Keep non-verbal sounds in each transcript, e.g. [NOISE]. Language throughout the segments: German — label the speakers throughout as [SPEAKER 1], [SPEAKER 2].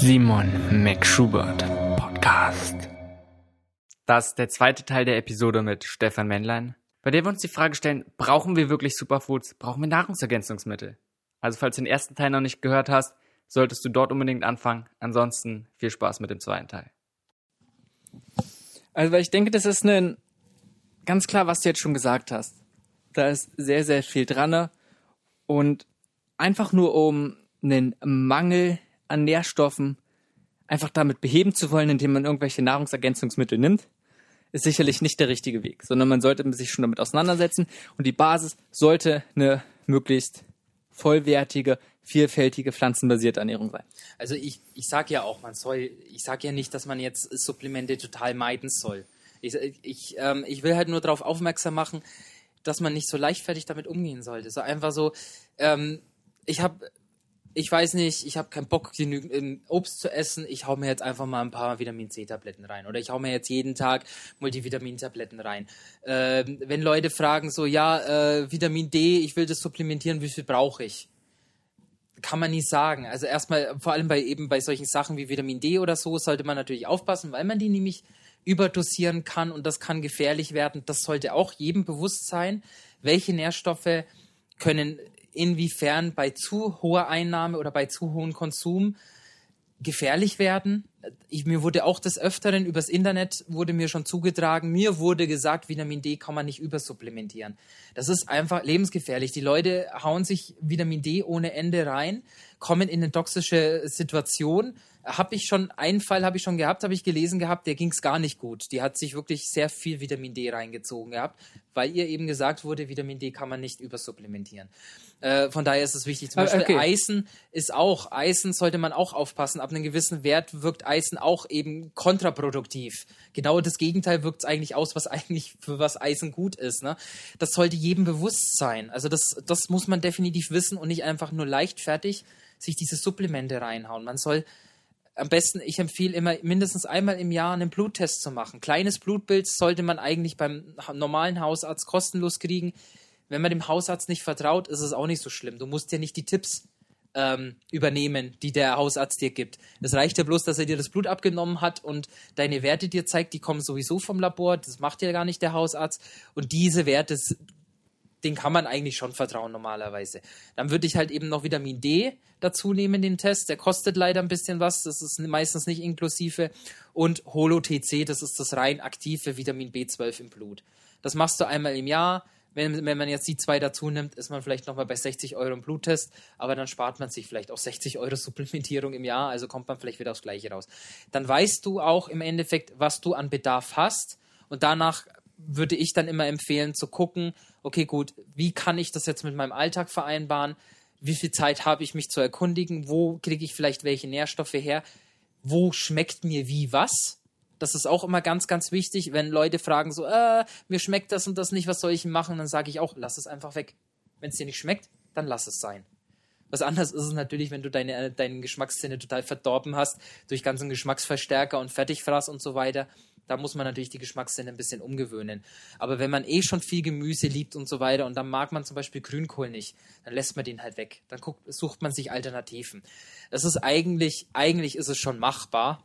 [SPEAKER 1] Simon McSchubert Podcast. Das ist der zweite Teil der Episode mit Stefan Männlein, bei der wir uns die Frage stellen, brauchen wir wirklich Superfoods? Brauchen wir Nahrungsergänzungsmittel? Also falls du den ersten Teil noch nicht gehört hast, solltest du dort unbedingt anfangen. Ansonsten viel Spaß mit dem zweiten Teil.
[SPEAKER 2] Also, weil ich denke, das ist ein, ganz klar, was du jetzt schon gesagt hast. Da ist sehr, sehr viel dran. Und einfach nur um einen Mangel an Nährstoffen einfach damit beheben zu wollen, indem man irgendwelche Nahrungsergänzungsmittel nimmt, ist sicherlich nicht der richtige Weg, sondern man sollte sich schon damit auseinandersetzen und die Basis sollte eine möglichst vollwertige, vielfältige pflanzenbasierte Ernährung sein.
[SPEAKER 3] Also ich, ich sage ja auch, man soll, ich sage ja nicht, dass man jetzt Supplemente total meiden soll. Ich, ich, ähm, ich will halt nur darauf aufmerksam machen, dass man nicht so leichtfertig damit umgehen sollte. So einfach so, ähm, ich habe ich weiß nicht, ich habe keinen Bock, genügend ähm, Obst zu essen, ich hau mir jetzt einfach mal ein paar Vitamin C-Tabletten rein. Oder ich hau mir jetzt jeden Tag Multivitamin-Tabletten rein. Ähm, wenn Leute fragen so, ja, äh, Vitamin D, ich will das supplementieren, wie viel brauche ich? Kann man nicht sagen. Also erstmal, vor allem bei eben bei solchen Sachen wie Vitamin D oder so, sollte man natürlich aufpassen, weil man die nämlich überdosieren kann und das kann gefährlich werden. Das sollte auch jedem bewusst sein, welche Nährstoffe können inwiefern bei zu hoher Einnahme oder bei zu hohem Konsum gefährlich werden. Ich, mir wurde auch des Öfteren übers Internet wurde mir schon zugetragen, mir wurde gesagt, Vitamin D kann man nicht übersupplementieren. Das ist einfach lebensgefährlich. Die Leute hauen sich Vitamin D ohne Ende rein, kommen in eine toxische Situation, habe ich schon, einen Fall habe ich schon gehabt, habe ich gelesen gehabt, der ging es gar nicht gut. Die hat sich wirklich sehr viel Vitamin D reingezogen gehabt, weil ihr eben gesagt wurde, Vitamin D kann man nicht übersupplementieren. Äh, von daher ist es wichtig. Zum ah, Beispiel okay. Eisen ist auch, Eisen sollte man auch aufpassen. Ab einem gewissen Wert wirkt Eisen auch eben kontraproduktiv. Genau das Gegenteil wirkt es eigentlich aus, was [LAUGHS] eigentlich für was Eisen gut ist. Ne? Das sollte jedem bewusst sein. Also das, das muss man definitiv wissen und nicht einfach nur leichtfertig sich diese Supplemente reinhauen. Man soll am besten, ich empfehle immer mindestens einmal im Jahr einen Bluttest zu machen. Kleines Blutbild sollte man eigentlich beim normalen Hausarzt kostenlos kriegen. Wenn man dem Hausarzt nicht vertraut, ist es auch nicht so schlimm. Du musst ja nicht die Tipps ähm, übernehmen, die der Hausarzt dir gibt. Es reicht ja bloß, dass er dir das Blut abgenommen hat und deine Werte dir zeigt, die kommen sowieso vom Labor. Das macht ja gar nicht der Hausarzt. Und diese Werte den kann man eigentlich schon vertrauen normalerweise. Dann würde ich halt eben noch Vitamin D dazu nehmen, den Test. Der kostet leider ein bisschen was, das ist meistens nicht inklusive. Und Holo-TC, das ist das rein aktive Vitamin B12 im Blut. Das machst du einmal im Jahr. Wenn, wenn man jetzt die zwei dazu nimmt, ist man vielleicht nochmal bei 60 Euro im Bluttest, aber dann spart man sich vielleicht auch 60 Euro Supplementierung im Jahr, also kommt man vielleicht wieder aufs Gleiche raus. Dann weißt du auch im Endeffekt, was du an Bedarf hast und danach würde ich dann immer empfehlen zu gucken, okay, gut, wie kann ich das jetzt mit meinem Alltag vereinbaren? Wie viel Zeit habe ich mich zu erkundigen? Wo kriege ich vielleicht welche Nährstoffe her? Wo schmeckt mir wie was? Das ist auch immer ganz, ganz wichtig, wenn Leute fragen so, äh, mir schmeckt das und das nicht, was soll ich machen? Dann sage ich auch, lass es einfach weg. Wenn es dir nicht schmeckt, dann lass es sein. Was anderes ist es natürlich, wenn du deine, deine Geschmacksszene total verdorben hast durch ganzen Geschmacksverstärker und Fertigfraß und so weiter da muss man natürlich die Geschmackssinne ein bisschen umgewöhnen. Aber wenn man eh schon viel Gemüse liebt und so weiter und dann mag man zum Beispiel Grünkohl nicht, dann lässt man den halt weg. Dann guckt, sucht man sich Alternativen. Das ist eigentlich, eigentlich ist es schon machbar.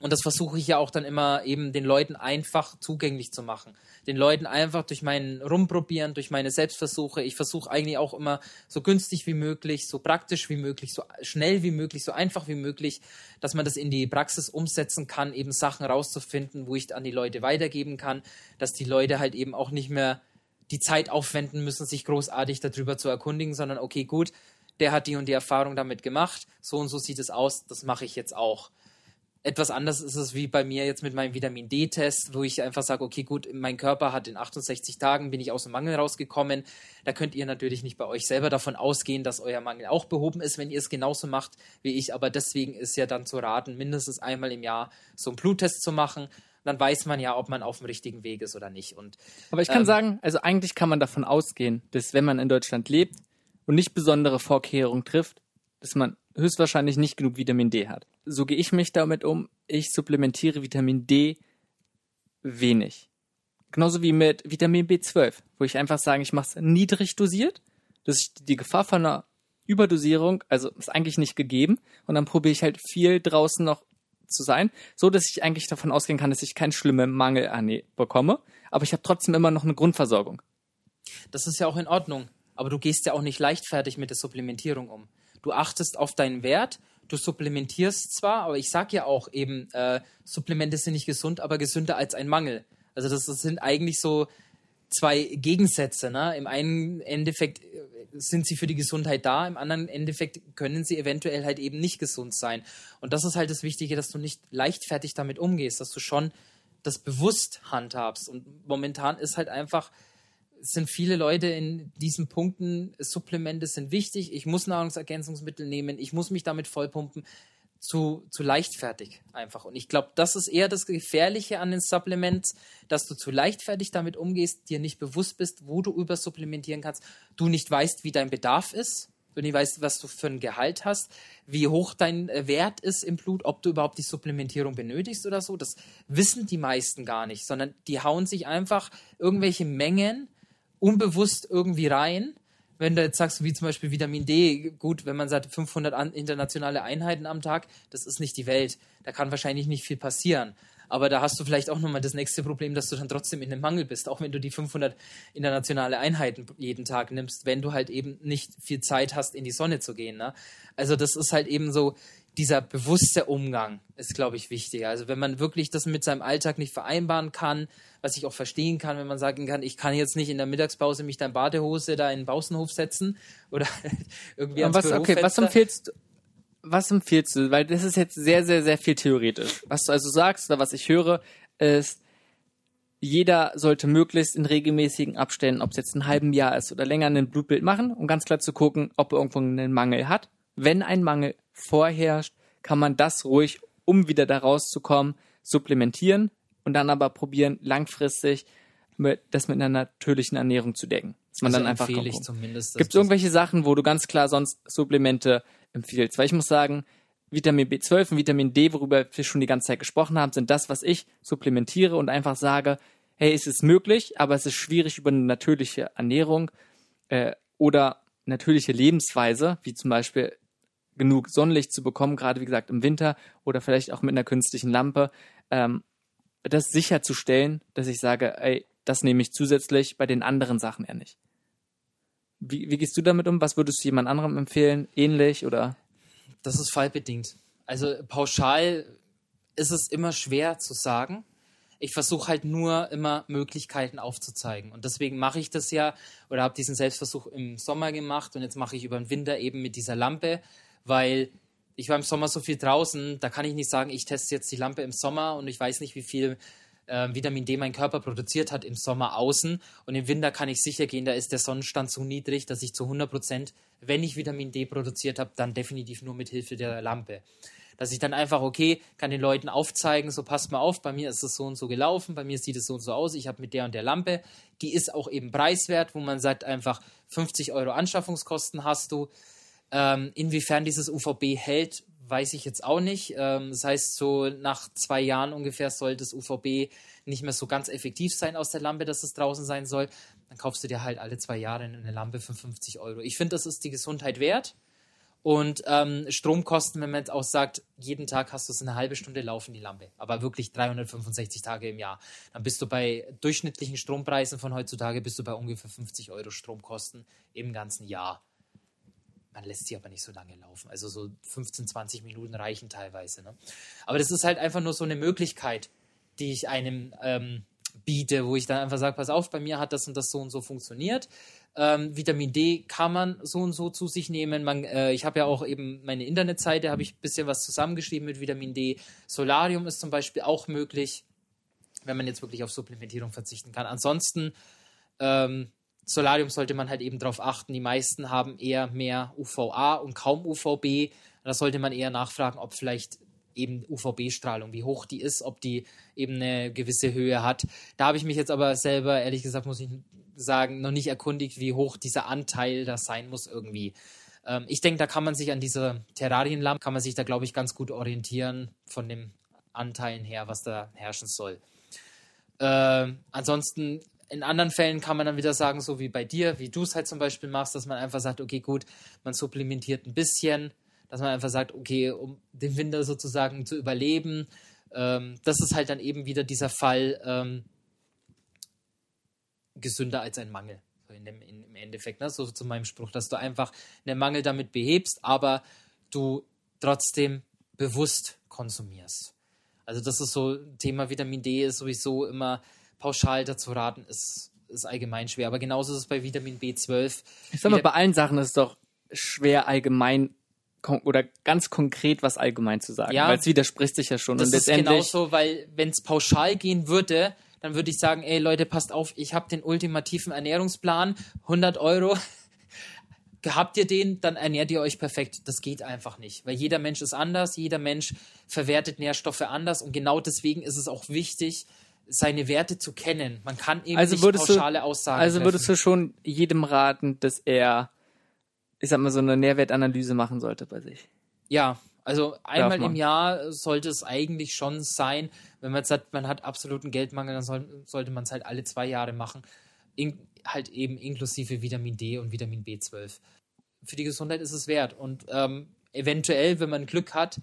[SPEAKER 3] Und das versuche ich ja auch dann immer eben den Leuten einfach zugänglich zu machen. Den Leuten einfach durch mein Rumprobieren, durch meine Selbstversuche. Ich versuche eigentlich auch immer so günstig wie möglich, so praktisch wie möglich, so schnell wie möglich, so einfach wie möglich, dass man das in die Praxis umsetzen kann, eben Sachen rauszufinden, wo ich an die Leute weitergeben kann, dass die Leute halt eben auch nicht mehr die Zeit aufwenden müssen, sich großartig darüber zu erkundigen, sondern okay, gut, der hat die und die Erfahrung damit gemacht, so und so sieht es aus, das mache ich jetzt auch etwas anders ist es wie bei mir jetzt mit meinem Vitamin D-Test, wo ich einfach sage, okay, gut, mein Körper hat in 68 Tagen bin ich aus dem Mangel rausgekommen. Da könnt ihr natürlich nicht bei euch selber davon ausgehen, dass euer Mangel auch behoben ist, wenn ihr es genauso macht wie ich. Aber deswegen ist ja dann zu raten, mindestens einmal im Jahr so einen Bluttest zu machen. Dann weiß man ja, ob man auf dem richtigen Weg ist oder nicht. Und,
[SPEAKER 2] Aber ich kann ähm, sagen, also eigentlich kann man davon ausgehen, dass wenn man in Deutschland lebt und nicht besondere Vorkehrungen trifft, dass man höchstwahrscheinlich nicht genug Vitamin D hat. So gehe ich mich damit um. Ich supplementiere Vitamin D wenig. Genauso wie mit Vitamin B12, wo ich einfach sage, ich mache es niedrig dosiert, dass ich die Gefahr von einer Überdosierung, also ist eigentlich nicht gegeben. Und dann probiere ich halt viel draußen noch zu sein, so dass ich eigentlich davon ausgehen kann, dass ich keinen schlimmen Mangel bekomme. Aber ich habe trotzdem immer noch eine Grundversorgung.
[SPEAKER 3] Das ist ja auch in Ordnung. Aber du gehst ja auch nicht leichtfertig mit der Supplementierung um. Du achtest auf deinen Wert, du supplementierst zwar, aber ich sag ja auch eben, äh, Supplemente sind nicht gesund, aber gesünder als ein Mangel. Also das, das sind eigentlich so zwei Gegensätze. Ne? Im einen Endeffekt äh, sind sie für die Gesundheit da, im anderen Endeffekt können sie eventuell halt eben nicht gesund sein. Und das ist halt das Wichtige, dass du nicht leichtfertig damit umgehst, dass du schon das bewusst handhabst. Und momentan ist halt einfach, sind viele Leute in diesen Punkten, Supplemente sind wichtig, ich muss Nahrungsergänzungsmittel nehmen, ich muss mich damit vollpumpen. Zu, zu leichtfertig einfach. Und ich glaube, das ist eher das Gefährliche an den Supplements, dass du zu leichtfertig damit umgehst, dir nicht bewusst bist, wo du übersupplementieren kannst, du nicht weißt, wie dein Bedarf ist, du nicht weißt, was du für ein Gehalt hast, wie hoch dein äh, Wert ist im Blut, ob du überhaupt die Supplementierung benötigst oder so. Das wissen die meisten gar nicht, sondern die hauen sich einfach irgendwelche Mengen unbewusst irgendwie rein wenn du jetzt sagst, wie zum Beispiel Vitamin D, gut, wenn man sagt 500 an, internationale Einheiten am Tag, das ist nicht die Welt. Da kann wahrscheinlich nicht viel passieren. Aber da hast du vielleicht auch nochmal das nächste Problem, dass du dann trotzdem in einem Mangel bist, auch wenn du die 500 internationale Einheiten jeden Tag nimmst, wenn du halt eben nicht viel Zeit hast, in die Sonne zu gehen. Ne? Also das ist halt eben so, dieser bewusste Umgang ist, glaube ich, wichtig. Also wenn man wirklich das mit seinem Alltag nicht vereinbaren kann, was ich auch verstehen kann, wenn man sagen kann, ich kann jetzt nicht in der Mittagspause mich dein Badehose da in den Baußenhof setzen [LAUGHS] oder irgendwie ans
[SPEAKER 2] was, Okay, was empfiehlst du? Was empfiehlst du? Weil das ist jetzt sehr, sehr, sehr viel theoretisch. Was du also sagst oder was ich höre, ist, jeder sollte möglichst in regelmäßigen Abständen, ob es jetzt ein halben Jahr ist oder länger, ein Blutbild machen, um ganz klar zu gucken, ob er irgendwo einen Mangel hat. Wenn ein Mangel vorherrscht, kann man das ruhig, um wieder da rauszukommen, supplementieren und dann aber probieren, langfristig mit, das mit einer natürlichen Ernährung zu decken. Dass man also dann einfach
[SPEAKER 3] ich zumindest.
[SPEAKER 2] Gibt es irgendwelche Sachen, wo du ganz klar sonst Supplemente empfiehlst? Weil ich muss sagen, Vitamin B12 und Vitamin D, worüber wir schon die ganze Zeit gesprochen haben, sind das, was ich supplementiere und einfach sage, hey, es ist möglich, aber es ist schwierig über eine natürliche Ernährung äh, oder natürliche Lebensweise, wie zum Beispiel genug Sonnenlicht zu bekommen, gerade wie gesagt im Winter oder vielleicht auch mit einer künstlichen Lampe, ähm, das sicherzustellen, dass ich sage, ey, das nehme ich zusätzlich, bei den anderen Sachen eher nicht. Wie, wie gehst du damit um? Was würdest du jemand anderem empfehlen? Ähnlich oder?
[SPEAKER 3] Das ist fallbedingt. Also pauschal ist es immer schwer zu sagen. Ich versuche halt nur immer Möglichkeiten aufzuzeigen. Und deswegen mache ich das ja oder habe diesen Selbstversuch im Sommer gemacht und jetzt mache ich über den Winter eben mit dieser Lampe weil ich war im Sommer so viel draußen, da kann ich nicht sagen, ich teste jetzt die Lampe im Sommer und ich weiß nicht, wie viel äh, Vitamin D mein Körper produziert hat im Sommer außen. Und im Winter kann ich sicher gehen, da ist der Sonnenstand so niedrig, dass ich zu 100 Prozent, wenn ich Vitamin D produziert habe, dann definitiv nur mit Hilfe der Lampe. Dass ich dann einfach, okay, kann den Leuten aufzeigen, so passt mal auf, bei mir ist es so und so gelaufen, bei mir sieht es so und so aus, ich habe mit der und der Lampe, die ist auch eben preiswert, wo man sagt einfach, 50 Euro Anschaffungskosten hast du, ähm, inwiefern dieses UVB hält, weiß ich jetzt auch nicht. Ähm, das heißt, so nach zwei Jahren ungefähr soll das UVB nicht mehr so ganz effektiv sein aus der Lampe, dass es draußen sein soll. Dann kaufst du dir halt alle zwei Jahre eine Lampe für 50 Euro. Ich finde, das ist die Gesundheit wert. Und ähm, Stromkosten, wenn man jetzt auch sagt, jeden Tag hast du es eine halbe Stunde laufen, die Lampe, aber wirklich 365 Tage im Jahr, dann bist du bei durchschnittlichen Strompreisen von heutzutage bist du bei ungefähr 50 Euro Stromkosten im ganzen Jahr. Man lässt sie aber nicht so lange laufen. Also so 15, 20 Minuten reichen teilweise. Ne? Aber das ist halt einfach nur so eine Möglichkeit, die ich einem ähm, biete, wo ich dann einfach sage, pass auf, bei mir hat das und das so und so funktioniert. Ähm, Vitamin D kann man so und so zu sich nehmen. Man, äh, ich habe ja auch eben meine Internetseite, habe ich ein bisschen was zusammengeschrieben mit Vitamin D. Solarium ist zum Beispiel auch möglich, wenn man jetzt wirklich auf Supplementierung verzichten kann. Ansonsten ähm, Solarium sollte man halt eben darauf achten. Die meisten haben eher mehr UVA und kaum UVB. Da sollte man eher nachfragen, ob vielleicht eben UVB-Strahlung, wie hoch die ist, ob die eben eine gewisse Höhe hat. Da habe ich mich jetzt aber selber, ehrlich gesagt, muss ich sagen, noch nicht erkundigt, wie hoch dieser Anteil da sein muss irgendwie. Ähm, ich denke, da kann man sich an dieser Terrarienlampe, kann man sich da, glaube ich, ganz gut orientieren von den Anteilen her, was da herrschen soll. Äh, ansonsten in anderen Fällen kann man dann wieder sagen, so wie bei dir, wie du es halt zum Beispiel machst, dass man einfach sagt, okay, gut, man supplementiert ein bisschen, dass man einfach sagt, okay, um den Winter sozusagen zu überleben. Ähm, das ist halt dann eben wieder dieser Fall ähm, gesünder als ein Mangel. In dem, in, Im Endeffekt, ne? so zu meinem Spruch, dass du einfach einen Mangel damit behebst, aber du trotzdem bewusst konsumierst. Also das ist so, Thema Vitamin D ist sowieso immer pauschal dazu raten, ist, ist allgemein schwer. Aber genauso ist es bei Vitamin B12.
[SPEAKER 2] Ich sag mal, bei allen Sachen ist es doch schwer allgemein oder ganz konkret was allgemein zu sagen,
[SPEAKER 3] Ja.
[SPEAKER 2] weil es widerspricht sich ja schon.
[SPEAKER 3] Das
[SPEAKER 2] und
[SPEAKER 3] ist genauso, weil wenn es pauschal gehen würde, dann würde ich sagen, ey Leute, passt auf, ich habe den ultimativen Ernährungsplan, 100 Euro. [LAUGHS] Habt ihr den, dann ernährt ihr euch perfekt. Das geht einfach nicht, weil jeder Mensch ist anders, jeder Mensch verwertet Nährstoffe anders und genau deswegen ist es auch wichtig, seine Werte zu kennen. Man kann eben
[SPEAKER 2] Also
[SPEAKER 3] nicht
[SPEAKER 2] würdest du-
[SPEAKER 3] pauschale Aussagen
[SPEAKER 2] also würdest
[SPEAKER 3] treffen.
[SPEAKER 2] du schon jedem raten, dass er, ich sag mal, so eine Nährwertanalyse machen sollte bei sich.
[SPEAKER 3] Ja, also einmal im Jahr sollte es eigentlich schon sein, wenn man jetzt sagt, man hat absoluten Geldmangel, dann soll, sollte man es halt alle zwei Jahre machen. In, halt eben inklusive Vitamin D und Vitamin B12. Für die Gesundheit ist es wert. Und ähm, eventuell, wenn man Glück hat,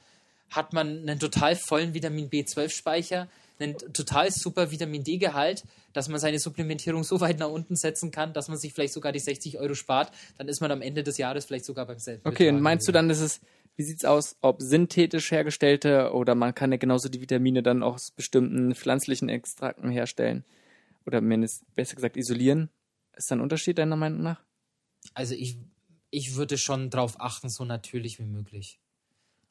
[SPEAKER 3] hat man einen total vollen Vitamin B12-Speicher, einen total super Vitamin D-Gehalt, dass man seine Supplementierung so weit nach unten setzen kann, dass man sich vielleicht sogar die 60 Euro spart. Dann ist man am Ende des Jahres vielleicht sogar beim selben.
[SPEAKER 2] Okay, und meinst du dann, dass es, wie sieht's aus, ob synthetisch hergestellte oder man kann ja genauso die Vitamine dann auch aus bestimmten pflanzlichen Extrakten herstellen? Oder mindestens, besser gesagt, isolieren? Ist da ein Unterschied deiner Meinung nach?
[SPEAKER 3] Also ich, ich würde schon drauf achten, so natürlich wie möglich.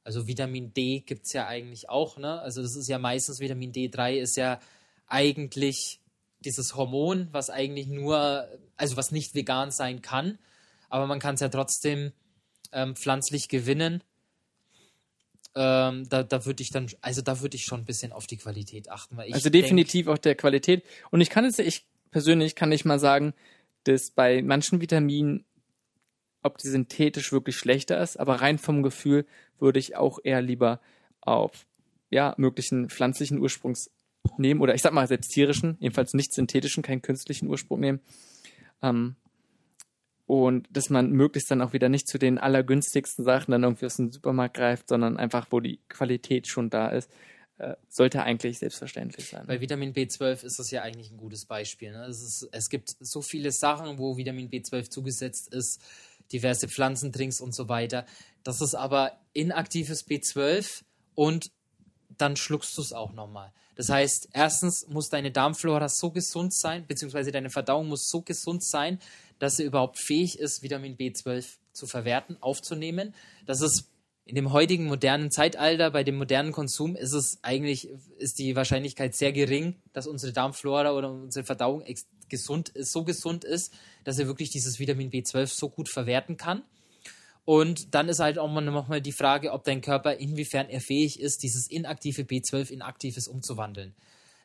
[SPEAKER 3] Also Vitamin D gibt es ja eigentlich auch, ne? Also das ist ja meistens, Vitamin D3 ist ja eigentlich dieses Hormon, was eigentlich nur, also was nicht vegan sein kann, aber man kann es ja trotzdem ähm, pflanzlich gewinnen. Ähm, da da würde ich dann, also da würde ich schon ein bisschen auf die Qualität achten.
[SPEAKER 2] Also
[SPEAKER 3] denk-
[SPEAKER 2] definitiv auch der Qualität. Und ich kann jetzt, ich persönlich kann nicht mal sagen, dass bei manchen Vitaminen, ob die synthetisch wirklich schlechter ist, aber rein vom Gefühl würde ich auch eher lieber auf ja, möglichen pflanzlichen Ursprungs nehmen oder ich sag mal selbst tierischen, jedenfalls nicht synthetischen, keinen künstlichen Ursprung nehmen. Ähm, und dass man möglichst dann auch wieder nicht zu den allergünstigsten Sachen dann irgendwie aus dem Supermarkt greift, sondern einfach, wo die Qualität schon da ist, äh, sollte eigentlich selbstverständlich sein.
[SPEAKER 3] Bei Vitamin B12 ist das ja eigentlich ein gutes Beispiel. Ne? Es, ist, es gibt so viele Sachen, wo Vitamin B12 zugesetzt ist, diverse Pflanzendrinks und so weiter. Das ist aber inaktives B12 und dann schluckst du es auch nochmal. Das heißt, erstens muss deine Darmflora so gesund sein, beziehungsweise deine Verdauung muss so gesund sein, dass sie überhaupt fähig ist, Vitamin B12 zu verwerten, aufzunehmen. Das ist in dem heutigen modernen Zeitalter, bei dem modernen Konsum, ist es eigentlich, ist die Wahrscheinlichkeit sehr gering, dass unsere Darmflora oder unsere Verdauung gesund ist, so gesund ist, dass sie wirklich dieses Vitamin B12 so gut verwerten kann. Und dann ist halt auch mal nochmal die Frage, ob dein Körper, inwiefern er fähig ist, dieses inaktive B12 in aktives umzuwandeln.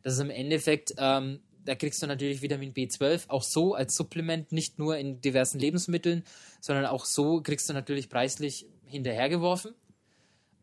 [SPEAKER 3] Das ist im Endeffekt, ähm, da kriegst du natürlich Vitamin B12 auch so als Supplement, nicht nur in diversen Lebensmitteln, sondern auch so kriegst du natürlich preislich hinterhergeworfen.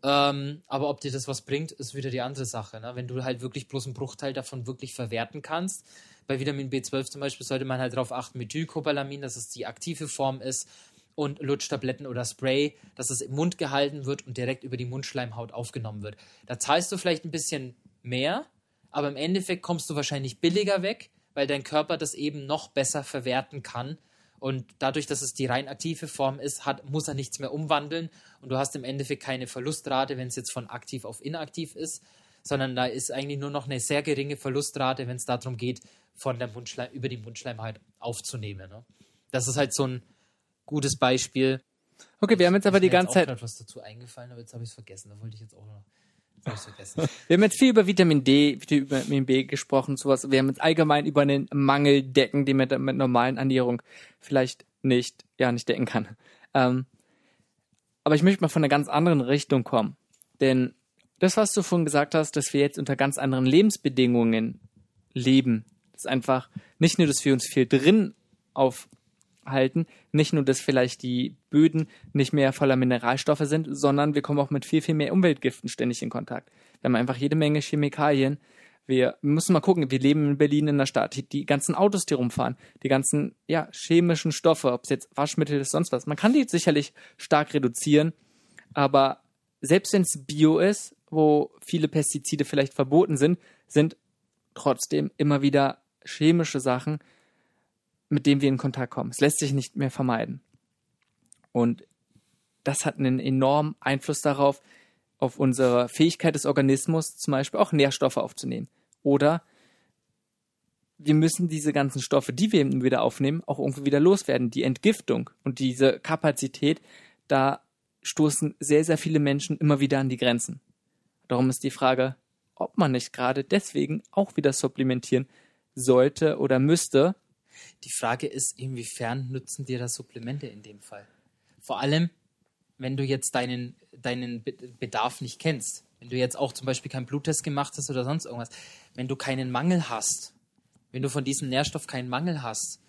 [SPEAKER 3] Ähm, aber ob dir das was bringt, ist wieder die andere Sache. Ne? Wenn du halt wirklich bloß einen Bruchteil davon wirklich verwerten kannst. Bei Vitamin B12 zum Beispiel sollte man halt darauf achten, Methylcobalamin, dass es die aktive Form ist und Lutschtabletten oder Spray, dass es im Mund gehalten wird und direkt über die Mundschleimhaut aufgenommen wird. Da zahlst du vielleicht ein bisschen mehr, aber im Endeffekt kommst du wahrscheinlich billiger weg, weil dein Körper das eben noch besser verwerten kann. Und dadurch, dass es die rein aktive Form ist, hat, muss er nichts mehr umwandeln und du hast im Endeffekt keine Verlustrate, wenn es jetzt von aktiv auf inaktiv ist, sondern da ist eigentlich nur noch eine sehr geringe Verlustrate, wenn es darum geht, von der Mundschleim, über die Mundschleimhaut aufzunehmen. Ne? Das ist halt so ein gutes Beispiel.
[SPEAKER 2] Okay, wir haben jetzt aber die
[SPEAKER 3] mir
[SPEAKER 2] ganze Zeit,
[SPEAKER 3] grad was dazu eingefallen, aber jetzt habe ich es vergessen. Da wollte ich jetzt auch noch.
[SPEAKER 2] Wir haben jetzt viel über Vitamin D, Vitamin B gesprochen, sowas. Wir haben jetzt allgemein über einen Mangel decken, den man mit, mit normalen Ernährung vielleicht nicht, ja, nicht decken kann. Ähm, aber ich möchte mal von einer ganz anderen Richtung kommen. Denn das, was du vorhin gesagt hast, dass wir jetzt unter ganz anderen Lebensbedingungen leben, ist einfach nicht nur, dass wir uns viel drin aufhalten, nicht nur, dass vielleicht die Böden nicht mehr voller Mineralstoffe sind, sondern wir kommen auch mit viel, viel mehr Umweltgiften ständig in Kontakt. Wir haben einfach jede Menge Chemikalien, Wir müssen mal gucken, wir leben in Berlin in der Stadt. Die ganzen Autos, die rumfahren, die ganzen ja, chemischen Stoffe, ob es jetzt Waschmittel ist, sonst was. Man kann die sicherlich stark reduzieren, aber selbst wenn es Bio ist, wo viele Pestizide vielleicht verboten sind, sind trotzdem immer wieder chemische Sachen, mit denen wir in Kontakt kommen. Es lässt sich nicht mehr vermeiden. Und das hat einen enormen Einfluss darauf, auf unsere Fähigkeit des Organismus, zum Beispiel auch Nährstoffe aufzunehmen. Oder wir müssen diese ganzen Stoffe, die wir eben wieder aufnehmen, auch irgendwie wieder loswerden. Die Entgiftung und diese Kapazität, da stoßen sehr, sehr viele Menschen immer wieder an die Grenzen. Darum ist die Frage, ob man nicht gerade deswegen auch wieder supplementieren sollte oder müsste.
[SPEAKER 3] Die Frage ist, inwiefern nützen dir das Supplemente in dem Fall? Vor allem, wenn du jetzt deinen, deinen Bedarf nicht kennst. Wenn du jetzt auch zum Beispiel keinen Bluttest gemacht hast oder sonst irgendwas. Wenn du keinen Mangel hast, wenn du von diesem Nährstoff keinen Mangel hast,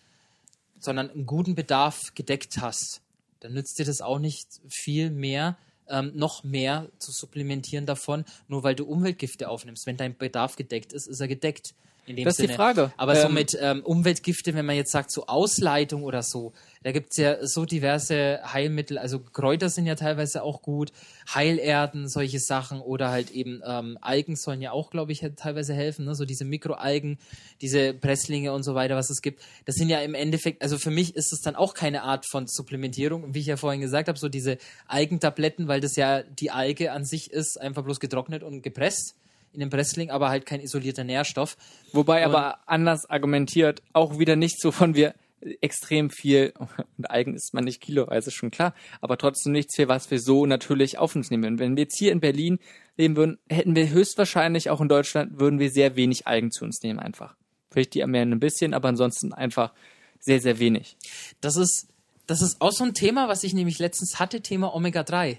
[SPEAKER 3] sondern einen guten Bedarf gedeckt hast, dann nützt dir das auch nicht viel mehr, ähm, noch mehr zu supplementieren davon, nur weil du Umweltgifte aufnimmst. Wenn dein Bedarf gedeckt ist, ist er gedeckt. In dem
[SPEAKER 2] das ist
[SPEAKER 3] Sinne.
[SPEAKER 2] die Frage.
[SPEAKER 3] Aber
[SPEAKER 2] Ähm,
[SPEAKER 3] so mit ähm, Umweltgifte, wenn man jetzt sagt, so Ausleitung oder so, da gibt's ja so diverse Heilmittel. Also Kräuter sind ja teilweise auch gut, Heilerden, solche Sachen oder halt eben ähm, Algen sollen ja auch, glaube ich, teilweise helfen. Ne? So diese Mikroalgen, diese Presslinge und so weiter, was es gibt. Das sind ja im Endeffekt, also für mich ist es dann auch keine Art von Supplementierung. Wie ich ja vorhin gesagt habe, so diese Algentabletten, weil das ja die Alge an sich ist, einfach bloß getrocknet und gepresst in dem Pressling, aber halt kein isolierter Nährstoff.
[SPEAKER 2] Wobei aber anders argumentiert, auch wieder nicht so von wir extrem viel, [LAUGHS] und Algen isst man nicht kiloweise, schon klar, aber trotzdem nichts für was wir so natürlich auf uns nehmen würden. Wenn wir jetzt hier in Berlin leben würden, hätten wir höchstwahrscheinlich auch in Deutschland, würden wir sehr wenig Algen zu uns nehmen einfach. Vielleicht die mehr ein bisschen, aber ansonsten einfach sehr, sehr wenig.
[SPEAKER 3] Das ist, das ist auch so ein Thema, was ich nämlich letztens hatte, Thema Omega-3.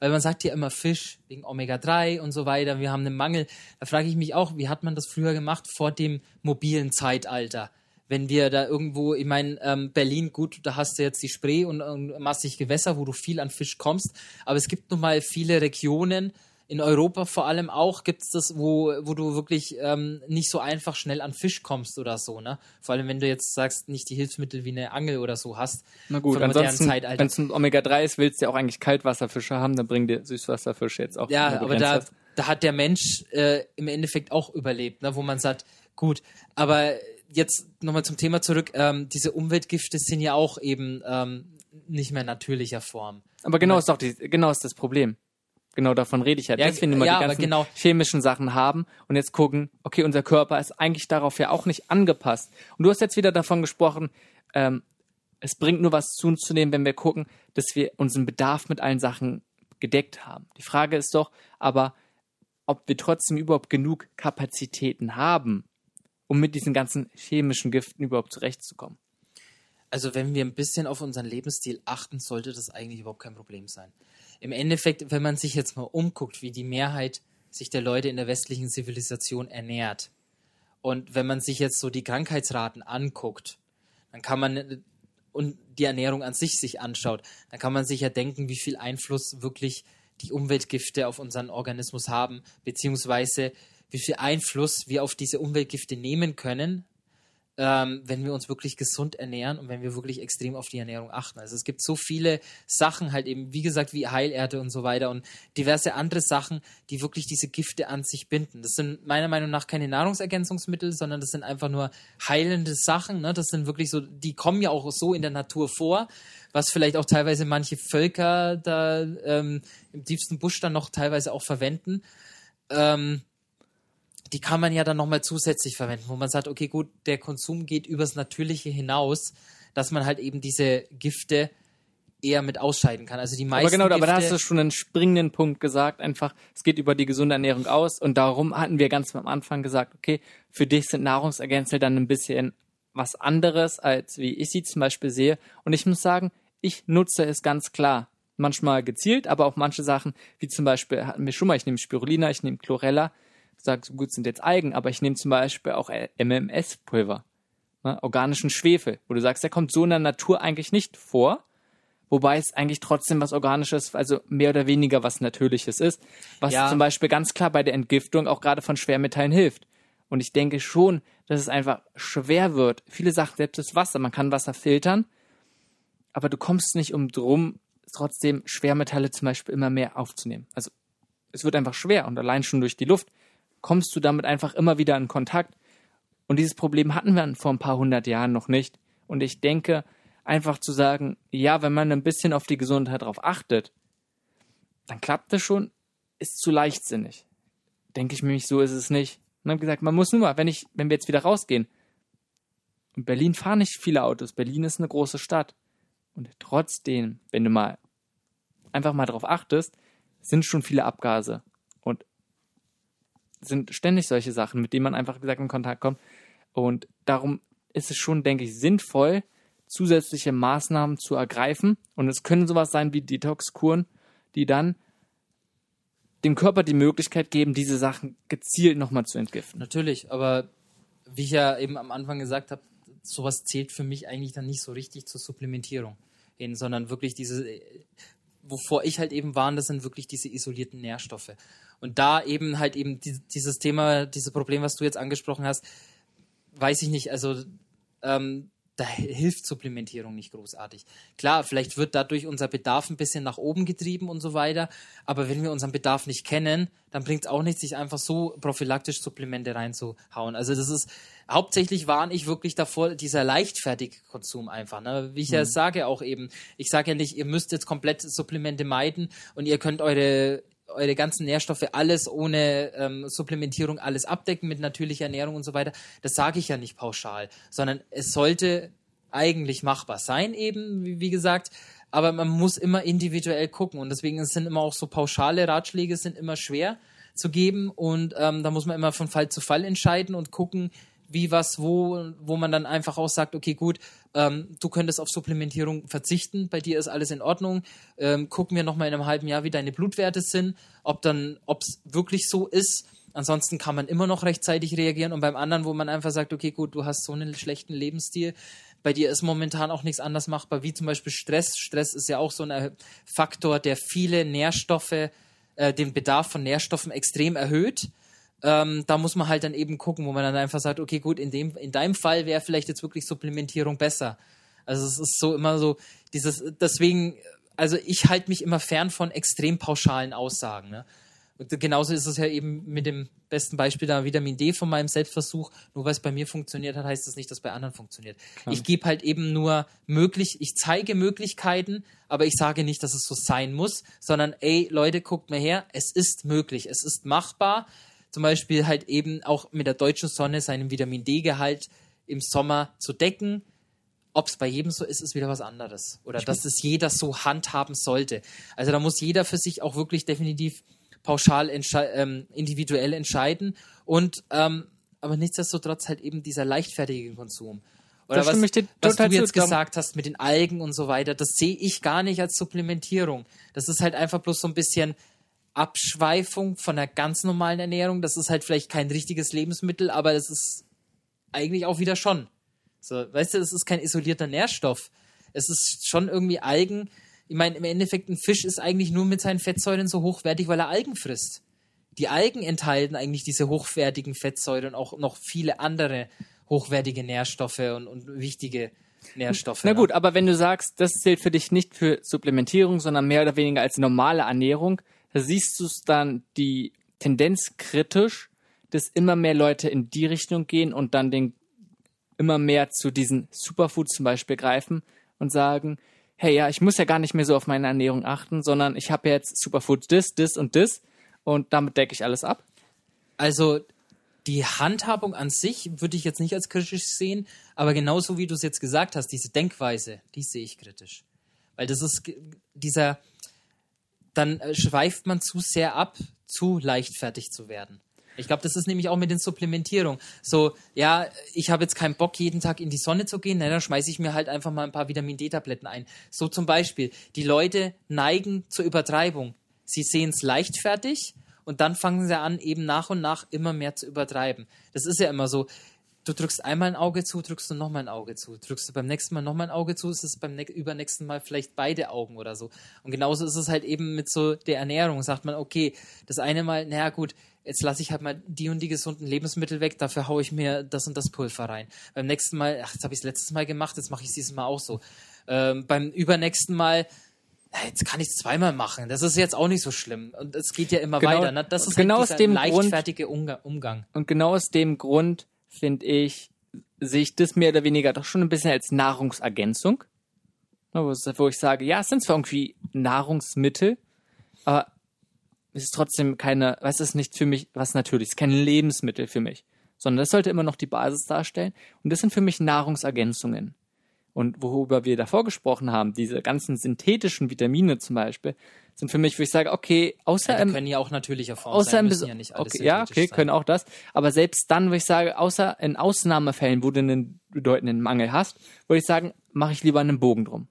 [SPEAKER 3] Weil man sagt ja immer Fisch wegen Omega-3 und so weiter, wir haben einen Mangel. Da frage ich mich auch, wie hat man das früher gemacht vor dem mobilen Zeitalter? Wenn wir da irgendwo, ich meine, ähm, Berlin, gut, da hast du jetzt die Spree und, und massig Gewässer, wo du viel an Fisch kommst. Aber es gibt nun mal viele Regionen, in Europa vor allem auch gibt es das, wo, wo du wirklich ähm, nicht so einfach schnell an Fisch kommst oder so, ne? Vor allem, wenn du jetzt sagst, nicht die Hilfsmittel wie eine Angel oder so hast.
[SPEAKER 2] Na gut, ansonsten,
[SPEAKER 3] Zeitalter.
[SPEAKER 2] wenn es ein Omega-3 ist, willst du ja auch eigentlich Kaltwasserfische haben, dann bringen dir Süßwasserfische jetzt auch
[SPEAKER 3] Ja, aber da, da hat der Mensch äh, im Endeffekt auch überlebt, ne? wo man sagt, gut, aber jetzt nochmal zum Thema zurück, ähm, diese Umweltgifte sind ja auch eben ähm, nicht mehr natürlicher Form.
[SPEAKER 2] Aber genau ist doch die, genau ist das Problem. Genau davon rede ich ja.
[SPEAKER 3] Ja,
[SPEAKER 2] Deswegen immer
[SPEAKER 3] ja,
[SPEAKER 2] die ganzen
[SPEAKER 3] genau.
[SPEAKER 2] chemischen Sachen haben und jetzt gucken, okay, unser Körper ist eigentlich darauf ja auch nicht angepasst. Und du hast jetzt wieder davon gesprochen, ähm, es bringt nur was zu uns zu nehmen, wenn wir gucken, dass wir unseren Bedarf mit allen Sachen gedeckt haben. Die Frage ist doch aber, ob wir trotzdem überhaupt genug Kapazitäten haben, um mit diesen ganzen chemischen Giften überhaupt zurechtzukommen.
[SPEAKER 3] Also wenn wir ein bisschen auf unseren Lebensstil achten, sollte das eigentlich überhaupt kein Problem sein. Im Endeffekt, wenn man sich jetzt mal umguckt, wie die Mehrheit sich der Leute in der westlichen Zivilisation ernährt, und wenn man sich jetzt so die Krankheitsraten anguckt, dann kann man und die Ernährung an sich sich anschaut, dann kann man sich ja denken, wie viel Einfluss wirklich die Umweltgifte auf unseren Organismus haben, beziehungsweise wie viel Einfluss wir auf diese Umweltgifte nehmen können, ähm, wenn wir uns wirklich gesund ernähren und wenn wir wirklich extrem auf die Ernährung achten. Also es gibt so viele Sachen halt eben, wie gesagt, wie Heilerde und so weiter und diverse andere Sachen, die wirklich diese Gifte an sich binden. Das sind meiner Meinung nach keine Nahrungsergänzungsmittel, sondern das sind einfach nur heilende Sachen. Ne? Das sind wirklich so, die kommen ja auch so in der Natur vor, was vielleicht auch teilweise manche Völker da ähm, im tiefsten Busch dann noch teilweise auch verwenden. Ähm, die kann man ja dann nochmal zusätzlich verwenden, wo man sagt, okay, gut, der Konsum geht übers Natürliche hinaus, dass man halt eben diese Gifte eher mit ausscheiden kann. Also die meisten
[SPEAKER 2] Aber genau, aber da
[SPEAKER 3] Gifte,
[SPEAKER 2] hast du schon einen springenden Punkt gesagt. Einfach, es geht über die gesunde Ernährung aus. Und darum hatten wir ganz am Anfang gesagt, okay, für dich sind Nahrungsergänzer dann ein bisschen was anderes, als wie ich sie zum Beispiel sehe. Und ich muss sagen, ich nutze es ganz klar. Manchmal gezielt, aber auch manche Sachen, wie zum Beispiel hatten wir schon mal, ich nehme Spirulina, ich nehme Chlorella, sage, so gut sind jetzt Algen, aber ich nehme zum Beispiel auch MMS-Pulver, ne, organischen Schwefel, wo du sagst, der kommt so in der Natur eigentlich nicht vor, wobei es eigentlich trotzdem was Organisches, also mehr oder weniger was Natürliches ist, was
[SPEAKER 3] Ja.
[SPEAKER 2] zum Beispiel ganz klar bei der Entgiftung auch gerade von Schwermetallen hilft. Und ich denke schon, dass es einfach schwer wird. Viele Sachen, selbst das Wasser, man kann Wasser filtern, aber du kommst nicht um drum, trotzdem Schwermetalle zum Beispiel immer mehr aufzunehmen. Also es wird einfach schwer und allein schon durch die Luft kommst du damit einfach immer wieder in Kontakt. Und dieses Problem hatten wir vor ein paar hundert Jahren noch nicht. Und ich denke, einfach zu sagen, ja, wenn man ein bisschen auf die Gesundheit darauf achtet, dann klappt das schon, ist zu leichtsinnig. Denke ich mir so ist es nicht. Und habe gesagt, man muss nur mal, wenn ich, wenn wir jetzt wieder rausgehen. Und Berlin fahren nicht viele Autos. Berlin ist eine große Stadt. Und trotzdem, wenn du mal einfach mal darauf achtest, sind schon viele Abgase sind ständig solche Sachen, mit denen man einfach gesagt in Kontakt kommt. Und darum ist es schon, denke ich, sinnvoll, zusätzliche Maßnahmen zu ergreifen. Und es können sowas sein wie Detox-Kuren, die dann dem Körper die Möglichkeit geben, diese Sachen gezielt nochmal zu entgiften.
[SPEAKER 3] Natürlich, aber wie ich ja eben am Anfang gesagt habe, sowas zählt für mich eigentlich dann nicht so richtig zur Supplementierung hin, sondern wirklich diese, wovor ich halt eben warne, das sind wirklich diese isolierten Nährstoffe. Und da eben halt eben dieses Thema, dieses Problem, was du jetzt angesprochen hast, weiß ich nicht, also ähm, da hilft Supplementierung nicht großartig. Klar, vielleicht wird dadurch unser Bedarf ein bisschen nach oben getrieben und so weiter, aber wenn wir unseren Bedarf nicht kennen, dann bringt es auch nichts, sich einfach so prophylaktisch Supplemente reinzuhauen. Also das ist, hauptsächlich warne ich wirklich davor, dieser leichtfertige Konsum einfach. Ne? Wie ich mhm. ja sage auch eben, ich sage ja nicht, ihr müsst jetzt komplett Supplemente meiden und ihr könnt eure eure ganzen Nährstoffe alles ohne ähm, Supplementierung alles abdecken mit natürlicher Ernährung und so weiter. Das sage ich ja nicht pauschal, sondern es sollte eigentlich machbar sein, eben, wie, wie gesagt. Aber man muss immer individuell gucken und deswegen sind immer auch so pauschale Ratschläge sind immer schwer zu geben und ähm, da muss man immer von Fall zu Fall entscheiden und gucken, wie was, wo, wo man dann einfach auch sagt, okay, gut, ähm, du könntest auf Supplementierung verzichten, bei dir ist alles in Ordnung. Ähm, gucken wir nochmal in einem halben Jahr, wie deine Blutwerte sind, ob dann, ob es wirklich so ist. Ansonsten kann man immer noch rechtzeitig reagieren und beim anderen, wo man einfach sagt, okay, gut, du hast so einen schlechten Lebensstil, bei dir ist momentan auch nichts anders machbar, wie zum Beispiel Stress. Stress ist ja auch so ein Faktor, der viele Nährstoffe, äh, den Bedarf von Nährstoffen extrem erhöht. Ähm, da muss man halt dann eben gucken, wo man dann einfach sagt, okay, gut, in dem, in deinem Fall wäre vielleicht jetzt wirklich Supplementierung besser. Also es ist so immer so, dieses, deswegen, also ich halte mich immer fern von extrem pauschalen Aussagen. Ne? Und genauso ist es ja eben mit dem besten Beispiel da Vitamin D von meinem Selbstversuch. Nur weil es bei mir funktioniert hat, heißt das nicht, dass es bei anderen funktioniert. Klar. Ich gebe halt eben nur möglich, ich zeige Möglichkeiten, aber ich sage nicht, dass es so sein muss, sondern ey, Leute, guckt mal her, es ist möglich, es ist machbar zum Beispiel halt eben auch mit der deutschen Sonne seinen Vitamin D-Gehalt im Sommer zu decken. Ob es bei jedem so ist, ist wieder was anderes. Oder ich dass es jeder so handhaben sollte. Also da muss jeder für sich auch wirklich definitiv pauschal entsche ähm, individuell entscheiden. Und ähm, aber nichtsdestotrotz halt eben dieser leichtfertige Konsum. Oder was, was du jetzt gesagt hast mit den Algen und so weiter, das sehe ich gar nicht als Supplementierung. Das ist halt einfach bloß so ein bisschen Abschweifung von einer ganz normalen Ernährung. Das ist halt vielleicht kein richtiges Lebensmittel, aber das ist eigentlich auch wieder schon. So, weißt du, das ist kein isolierter Nährstoff. Es ist schon irgendwie Algen. Ich meine, im Endeffekt, ein Fisch ist eigentlich nur mit seinen Fettsäuren so hochwertig, weil er Algen frisst. Die Algen enthalten eigentlich diese hochwertigen Fettsäuren und auch noch viele andere hochwertige Nährstoffe und, und wichtige Nährstoffe.
[SPEAKER 2] Na ne? gut, aber wenn du sagst, das zählt für dich nicht für Supplementierung, sondern mehr oder weniger als normale Ernährung, siehst du es dann die Tendenz kritisch, dass immer mehr Leute in die Richtung gehen und dann den immer mehr zu diesen Superfoods zum Beispiel greifen und sagen, hey ja, ich muss ja gar nicht mehr so auf meine Ernährung achten, sondern ich habe jetzt Superfoods das, das und das und damit decke ich alles ab?
[SPEAKER 3] Also die Handhabung an sich würde ich jetzt nicht als kritisch sehen, aber genauso wie du es jetzt gesagt hast, diese Denkweise, die sehe ich kritisch. Weil das ist dieser, dann äh, schweift man zu sehr ab, zu leichtfertig zu werden. Ich glaube, das ist nämlich auch mit den Supplementierungen. So, ja, ich habe jetzt keinen Bock, jeden Tag in die Sonne zu gehen, na, dann schmeiße ich mir halt einfach mal ein paar Vitamin D-Tabletten ein. So zum Beispiel, die Leute neigen zur Übertreibung. Sie sehen es leichtfertig und dann fangen sie an, eben nach und nach immer mehr zu übertreiben. Das ist ja immer so. Du drückst einmal ein Auge zu, drückst du nochmal ein Auge zu. Drückst du beim nächsten Mal nochmal ein Auge zu, ist es beim übernächsten Mal vielleicht beide Augen oder so. Und genauso ist es halt eben mit so der Ernährung. Sagt man, okay, das eine Mal, naja gut, jetzt lasse ich halt mal die und die gesunden Lebensmittel weg, dafür haue ich mir das und das Pulver rein. Beim nächsten Mal, ach, jetzt habe ich es letztes Mal gemacht, jetzt mache ich es dieses Mal auch so. Ähm, beim übernächsten Mal, jetzt kann ich es zweimal machen. Das ist jetzt auch nicht so schlimm. Und es geht ja immer
[SPEAKER 2] Genau-
[SPEAKER 3] weiter. Ne? Das ist
[SPEAKER 2] genau
[SPEAKER 3] halt
[SPEAKER 2] aus dem Grund-
[SPEAKER 3] leichtfertige Umga Umgang.
[SPEAKER 2] Und genau aus dem Grund finde ich, sehe ich das mehr oder weniger doch schon ein bisschen als Nahrungsergänzung. Wo, ich sage, ja, es sind zwar irgendwie Nahrungsmittel, aber es ist trotzdem keine, was ist nicht für mich was Natürliches, kein Lebensmittel für mich, sondern das sollte immer noch die Basis darstellen. Und das sind für mich Nahrungsergänzungen. Und worüber wir davor gesprochen haben, diese ganzen synthetischen Vitamine zum Beispiel, sind für mich, wo ich sage, okay, außer
[SPEAKER 3] Ja,
[SPEAKER 2] im,
[SPEAKER 3] können ja auch natürlicher Form
[SPEAKER 2] außer
[SPEAKER 3] sein, müssen ja nicht alles
[SPEAKER 2] okay, ja, okay,
[SPEAKER 3] sein.
[SPEAKER 2] können auch das. Aber selbst dann, wo ich sage, außer in Ausnahmefällen, wo du einen bedeutenden Mangel hast, würde ich sagen, mache ich lieber einen Bogen drum.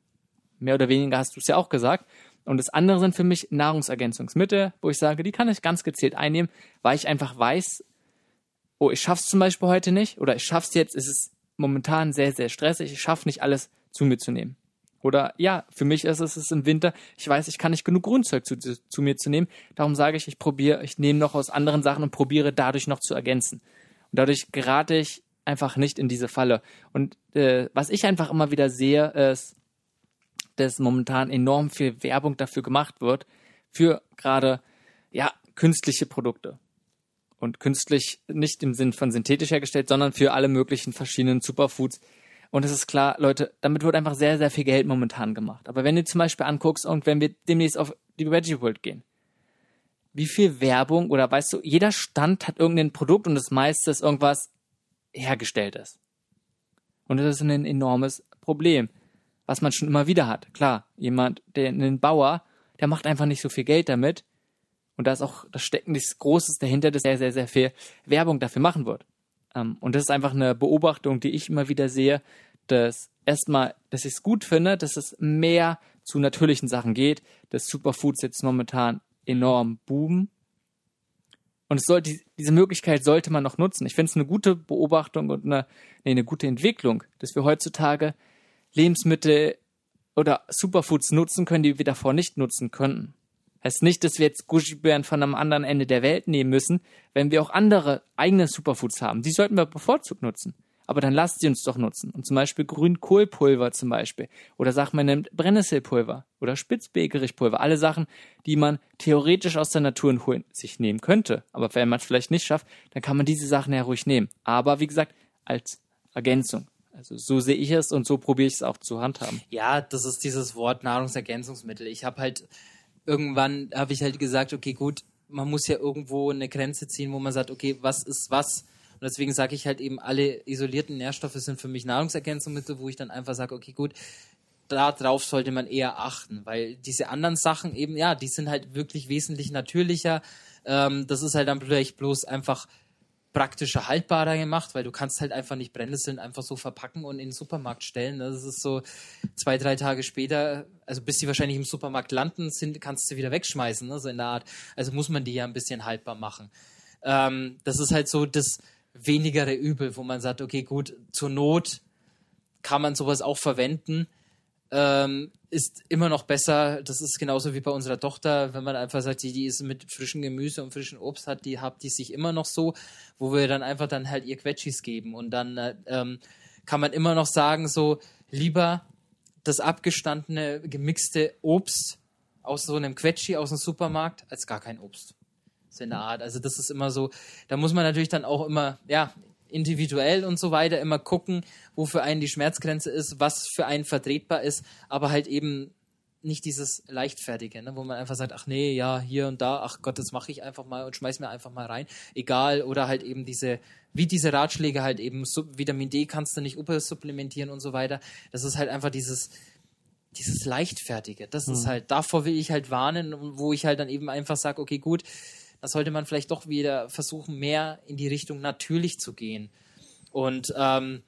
[SPEAKER 2] Mehr oder weniger hast du es ja auch gesagt. Und das andere sind für mich Nahrungsergänzungsmittel, wo ich sage, die kann ich ganz gezielt einnehmen, weil ich einfach weiß, oh, ich schaff's zum Beispiel heute nicht oder ich schaff's jetzt, es ist momentan sehr, sehr stressig, ich schaffe nicht alles zu mir zu nehmen. Oder ja, für mich ist es, es im Winter, ich weiß, ich kann nicht genug Grünzeug zu, zu, zu mir zu nehmen. Darum sage ich, ich probiere, ich nehme noch aus anderen Sachen und probiere dadurch noch zu ergänzen. Und dadurch gerate ich einfach nicht in diese Falle. Und äh, was ich einfach immer wieder sehe, ist, dass momentan enorm viel Werbung dafür gemacht wird, für gerade ja, künstliche Produkte. Und künstlich nicht im Sinn von synthetisch hergestellt, sondern für alle möglichen verschiedenen Superfoods. Und es ist klar, Leute, damit wird einfach sehr, sehr viel Geld momentan gemacht. Aber wenn du zum Beispiel anguckst und wenn wir demnächst auf die Veggie World gehen, wie viel Werbung oder weißt du, jeder Stand hat irgendein Produkt und das meiste ist irgendwas hergestelltes. Und das ist ein enormes Problem, was man schon immer wieder hat. Klar, jemand, der ein Bauer, der macht einfach nicht so viel Geld damit. Und da ist auch, da steckt nichts Großes dahinter, dass sehr, sehr, sehr viel Werbung dafür machen wird. Ähm, und das ist einfach eine Beobachtung, die ich immer wieder sehe, dass erstmal, dass ich es gut finde, dass es mehr zu natürlichen Sachen geht, dass Superfoods jetzt momentan enorm boomen. Und es sollte, diese Möglichkeit sollte man noch nutzen. Ich finde es eine gute Beobachtung und eine, nee, eine gute Entwicklung, dass wir heutzutage Lebensmittel oder Superfoods nutzen können, die wir davor nicht nutzen könnten. Heißt nicht, dass wir jetzt Gushibären von einem anderen Ende der Welt nehmen müssen, wenn wir auch andere eigene Superfoods haben. Die sollten wir bevorzugt nutzen. Aber dann lasst sie uns doch nutzen. Und zum Beispiel Grünkohlpulver zum Beispiel. Oder sagt man nimmt Brennnesselpulver oder Spitzbegerich-Pulver. Alle Sachen, die man theoretisch aus der Natur holen, sich nehmen könnte. Aber wenn man es vielleicht nicht schafft, dann kann man diese Sachen ja ruhig nehmen. Aber wie gesagt, als Ergänzung. Also so sehe ich es und so probiere ich es auch zu handhaben.
[SPEAKER 3] Ja, das ist dieses Wort Nahrungsergänzungsmittel. Ich habe halt irgendwann habe ich halt gesagt, okay, gut, man muss ja irgendwo eine Grenze ziehen, wo man sagt, okay, was ist was? Und deswegen sage ich halt eben, alle isolierten Nährstoffe sind für mich Nahrungsergänzungsmittel, wo ich dann einfach sage, okay, gut, darauf sollte man eher achten, weil diese anderen Sachen eben, ja, die sind halt wirklich wesentlich natürlicher. Ähm, das ist halt dann vielleicht bloß einfach praktischer haltbarer gemacht, weil du kannst halt einfach nicht Brennnesseln einfach so verpacken und in den Supermarkt stellen. Das ist so zwei, drei Tage später, also bis die wahrscheinlich im Supermarkt landen, sind, kannst du wieder wegschmeißen, ne? so in der Art. Also muss man die ja ein bisschen haltbar machen. Ähm, das ist halt so das wenigere Übel, wo man sagt, okay, gut, zur Not kann man sowas auch verwenden. Ähm, ist immer noch besser. Das ist genauso wie bei unserer Tochter, wenn man einfach sagt, die, die ist mit frischem Gemüse und frischem Obst hat, die habt die sich immer noch so, wo wir dann einfach dann halt ihr Quetschis geben und dann äh, ähm, kann man immer noch sagen, so lieber das abgestandene, gemixte Obst aus so einem Quetschi aus dem Supermarkt als gar kein Obst. So in der Art. Also das ist immer so, da muss man natürlich dann auch immer, ja, individuell und so weiter immer gucken, wo für einen die Schmerzgrenze ist, was für einen vertretbar ist, aber halt eben nicht dieses leichtfertige, ne, wo man einfach sagt, ach nee, ja, hier und da, ach Gott, das mache ich einfach mal und schmeiß mir einfach mal rein, egal oder halt eben diese wie diese Ratschläge halt eben Sub Vitamin D kannst du nicht supplementieren und so weiter. Das ist halt einfach dieses dieses leichtfertige. Das ist halt davor will ich halt warnen, wo ich halt dann eben einfach sage, okay, gut, da sollte man vielleicht doch wieder versuchen, mehr in die Richtung natürlich zu gehen. Und ähm,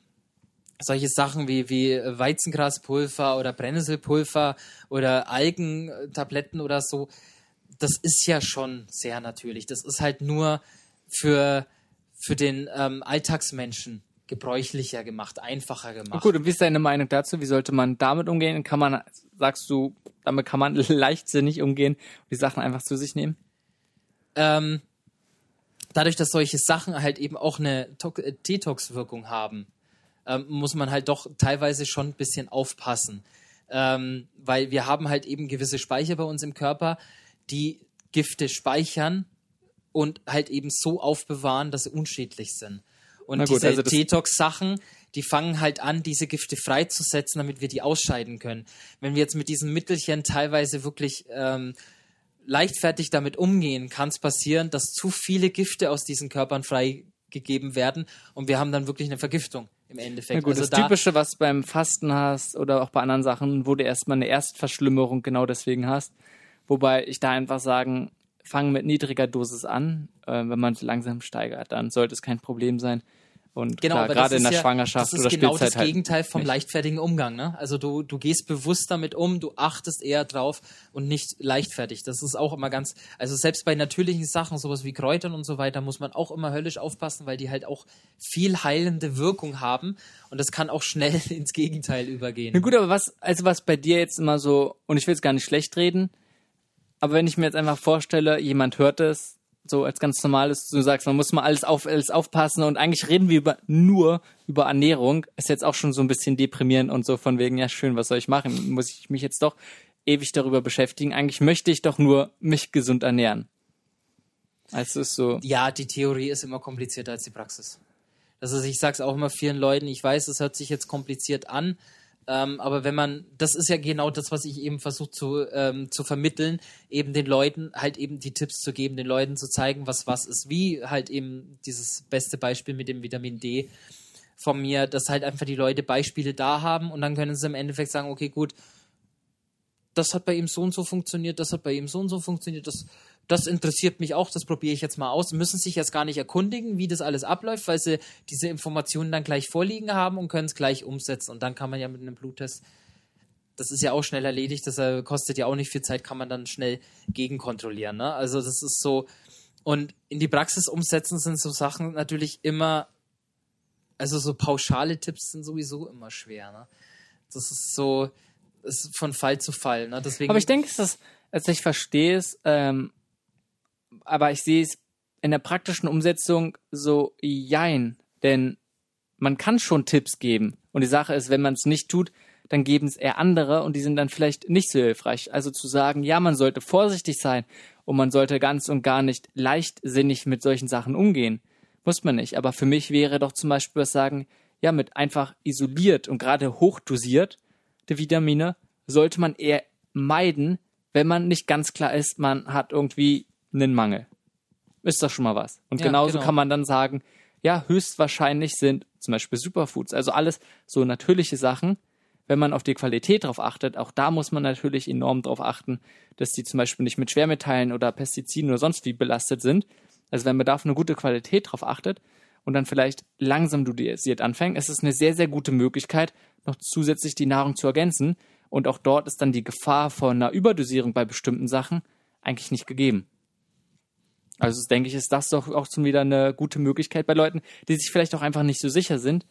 [SPEAKER 3] solche Sachen wie, wie Weizengraspulver oder Brennnesselpulver oder Algentabletten oder so, das ist ja schon sehr natürlich. Das ist halt nur für, für den ähm, Alltagsmenschen gebräuchlicher gemacht, einfacher gemacht.
[SPEAKER 2] Gut, und wie ist deine Meinung dazu? Wie sollte man damit umgehen? Kann man, sagst du, damit kann man [LAUGHS] leichtsinnig umgehen und die Sachen einfach zu sich nehmen?
[SPEAKER 3] Ähm, dadurch, dass solche Sachen halt eben auch eine äh, Detox-Wirkung haben, ähm, muss man halt doch teilweise schon ein bisschen aufpassen. Ähm, weil wir haben halt eben gewisse Speicher bei uns im Körper, die Gifte speichern und halt eben so aufbewahren, dass sie unschädlich sind. Und
[SPEAKER 2] gut,
[SPEAKER 3] diese
[SPEAKER 2] also
[SPEAKER 3] Detox-Sachen, die fangen halt an, diese Gifte freizusetzen, damit wir die ausscheiden können. Wenn wir jetzt mit diesen Mittelchen teilweise wirklich ähm, leichtfertig damit umgehen, kann es passieren, dass zu viele Gifte aus diesen Körpern freigegeben werden und wir haben dann wirklich eine Vergiftung im Endeffekt.
[SPEAKER 2] Ja gut,
[SPEAKER 3] also
[SPEAKER 2] das
[SPEAKER 3] da,
[SPEAKER 2] Typische, was beim Fasten hast oder auch bei anderen Sachen, wo du erstmal eine Erstverschlimmerung genau deswegen hast. Wobei ich da einfach sagen, fang mit niedriger Dosis an. Äh, wenn man es langsam steigert, dann sollte es kein Problem sein. Und
[SPEAKER 3] Genau,
[SPEAKER 2] gerade in der
[SPEAKER 3] ja,
[SPEAKER 2] Schwangerschaft
[SPEAKER 3] das ist
[SPEAKER 2] oder
[SPEAKER 3] genau
[SPEAKER 2] Spielzeit
[SPEAKER 3] das Gegenteil vom
[SPEAKER 2] nicht.
[SPEAKER 3] leichtfertigen Umgang. Ne? Also du, du gehst bewusst damit um, du achtest eher drauf und nicht leichtfertig. Das ist auch immer ganz, also selbst bei natürlichen Sachen, sowas wie Kräutern und so weiter, muss man auch immer höllisch aufpassen, weil die halt auch viel heilende Wirkung haben und das kann auch schnell [LAUGHS] ins Gegenteil übergehen.
[SPEAKER 2] Na gut, aber was, also was bei dir jetzt immer so, und ich will es gar nicht schlecht reden, aber wenn ich mir jetzt einfach vorstelle, jemand hört es, so als ganz normales, du sagst, man muss mal alles auf alles aufpassen und eigentlich reden wir über nur über Ernährung, ist jetzt auch schon so ein bisschen deprimierend und so von wegen, ja schön, was soll ich machen? Muss ich mich jetzt doch ewig darüber beschäftigen? Eigentlich möchte ich doch nur mich gesund ernähren. Also ist so.
[SPEAKER 3] Ja, die Theorie ist immer komplizierter als die Praxis. Also ich sage es auch immer vielen Leuten, ich weiß, es hört sich jetzt kompliziert an, ähm, aber wenn man, das ist ja genau das, was ich eben versuche zu, ähm, zu vermitteln, eben den Leuten halt eben die Tipps zu geben, den Leuten zu zeigen, was was ist, wie halt eben dieses beste Beispiel mit dem Vitamin D von mir, dass halt einfach die Leute Beispiele da haben und dann können sie im Endeffekt sagen, okay, gut, das hat bei ihm so und so funktioniert, das hat bei ihm so und so funktioniert, das, das interessiert mich auch, das probiere ich jetzt mal aus. Müssen sich jetzt gar nicht erkundigen, wie das alles abläuft, weil sie diese Informationen dann gleich vorliegen haben und können es gleich umsetzen. Und dann kann man ja mit einem Bluttest, das ist ja auch schnell erledigt, das äh, kostet ja auch nicht viel Zeit, kann man dann schnell gegenkontrollieren. Ne? Also das ist so, und in die Praxis umsetzen sind so Sachen natürlich immer, also so pauschale Tipps sind sowieso immer schwer. Ne? Das ist so, ist von Fall zu Fall. Ne? Deswegen,
[SPEAKER 2] Aber ich denke, es ist, also ich verstehe es, ähm, aber ich sehe es in der praktischen Umsetzung so jein, denn man kann schon Tipps geben. Und die Sache ist, wenn man es nicht tut, dann geben es eher andere und die sind dann vielleicht nicht so hilfreich. Also zu sagen, ja, man sollte vorsichtig sein und man sollte ganz und gar nicht leichtsinnig mit solchen Sachen umgehen. Muss man nicht. Aber für mich wäre doch zum Beispiel was sagen, ja, mit einfach isoliert und gerade hochdosiert die Vitamine sollte man eher meiden, wenn man nicht ganz klar ist, man hat irgendwie einen Mangel. Ist doch schon mal was. Und
[SPEAKER 3] Ja,
[SPEAKER 2] genauso
[SPEAKER 3] genau.
[SPEAKER 2] kann man dann sagen, ja, höchstwahrscheinlich sind zum Beispiel Superfoods, also alles so natürliche Sachen, wenn man auf die Qualität drauf achtet, auch da muss man natürlich enorm drauf achten, dass die zum Beispiel nicht mit Schwermetallen oder Pestiziden oder sonst wie belastet sind. Also wenn man da auf eine gute Qualität drauf achtet und dann vielleicht langsam dosiert anfängt, ist es eine sehr, sehr gute Möglichkeit, noch zusätzlich die Nahrung zu ergänzen. Und auch dort ist dann die Gefahr von einer Überdosierung bei bestimmten Sachen eigentlich nicht gegeben. Also denke ich, ist das doch auch schon wieder eine gute Möglichkeit bei Leuten, die sich vielleicht auch einfach nicht so sicher sind.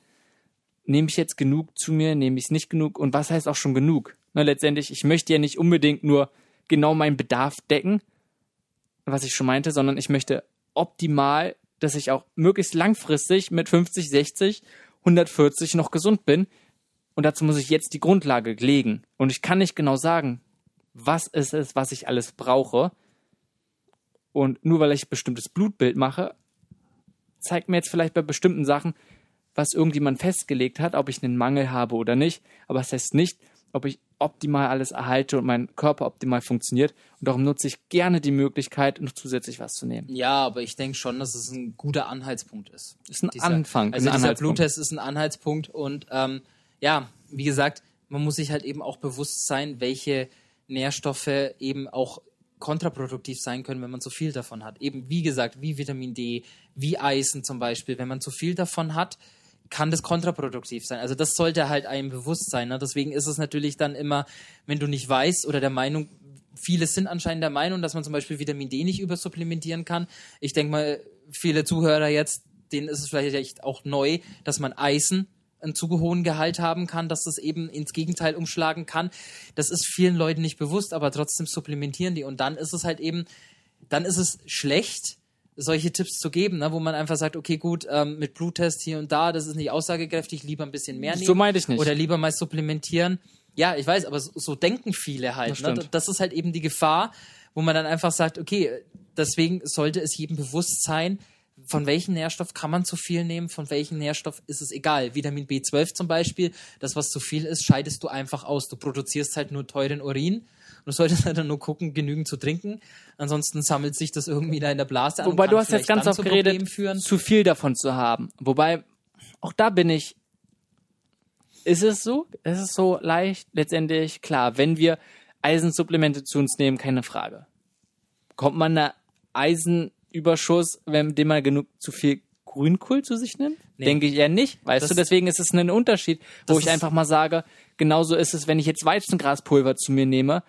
[SPEAKER 2] Nehme ich jetzt genug zu mir, nehme ich es nicht genug und was heißt auch schon genug? Ne, letztendlich, ich möchte ja nicht unbedingt nur genau meinen Bedarf decken, was ich schon meinte, sondern ich möchte optimal, dass ich auch möglichst langfristig mit 50, 60, 140 noch gesund bin. Und dazu muss ich jetzt die Grundlage legen. Und ich kann nicht genau sagen, was es ist, was ich alles brauche. Und nur weil ich ein bestimmtes Blutbild mache, zeigt mir jetzt vielleicht bei bestimmten Sachen, was irgendjemand festgelegt hat, ob ich einen Mangel habe oder nicht. Aber es das heißt nicht, ob ich optimal alles erhalte und mein Körper optimal funktioniert. Und darum nutze ich gerne die Möglichkeit, noch zusätzlich was zu nehmen.
[SPEAKER 3] Ja, aber ich denke schon, dass es ein guter Anhaltspunkt ist.
[SPEAKER 2] Ist ein Anfang,
[SPEAKER 3] Also
[SPEAKER 2] ein
[SPEAKER 3] dieser. Bluttest ist ein Anhaltspunkt und ähm, ja, wie gesagt, man muss sich halt eben auch bewusst sein, welche Nährstoffe eben auch kontraproduktiv sein können, wenn man zu viel davon hat. Eben wie gesagt, wie Vitamin D, wie Eisen zum Beispiel. Wenn man zu viel davon hat, kann das kontraproduktiv sein. Also das sollte halt einem bewusst sein. Ne? Deswegen ist es natürlich dann immer, wenn du nicht weißt oder der Meinung, viele sind anscheinend der Meinung, dass man zum Beispiel Vitamin D nicht übersupplementieren kann. Ich denke mal, viele Zuhörer jetzt denen ist es vielleicht auch neu, dass man Eisen einen zu hohen Gehalt haben kann, dass das eben ins Gegenteil umschlagen kann. Das ist vielen Leuten nicht bewusst, aber trotzdem supplementieren die. Und dann ist es halt eben, dann ist es schlecht, solche Tipps zu geben, ne, wo man einfach sagt, okay, gut, ähm, mit Bluttest hier und da, das ist nicht aussagekräftig, lieber ein bisschen mehr nehmen.
[SPEAKER 2] So meinte ich nicht.
[SPEAKER 3] Oder lieber mal supplementieren. Ja, ich weiß, aber so, so denken viele halt.
[SPEAKER 2] Das
[SPEAKER 3] ne? Das ist halt eben die Gefahr, wo man dann einfach sagt, okay, deswegen sollte es jedem bewusst sein, von welchem Nährstoff kann man zu viel nehmen, von welchem Nährstoff ist es egal. Vitamin B12 zum Beispiel, das, was zu viel ist, scheidest du einfach aus. Du produzierst halt nur teuren Urin und du solltest halt dann nur gucken, genügend zu trinken. Ansonsten sammelt sich das irgendwie da in der Blase an.
[SPEAKER 2] Wobei du hast jetzt ganz oft
[SPEAKER 3] zu
[SPEAKER 2] geredet, zu viel davon zu haben. Wobei, auch da bin ich, ist es so? Ist es so leicht? Letztendlich, klar, wenn wir Eisensupplemente zu uns nehmen, keine Frage. Kommt man einer Eisenüberschuss, wenn dem man genug zu viel Grünkohl zu sich nimmt?
[SPEAKER 3] Nee.
[SPEAKER 2] Denke ich eher nicht. Weißt
[SPEAKER 3] Das-
[SPEAKER 2] du, deswegen ist es ein Unterschied, wo ich einfach mal sage, genauso ist es, wenn ich jetzt Weizengraspulver zu mir nehme,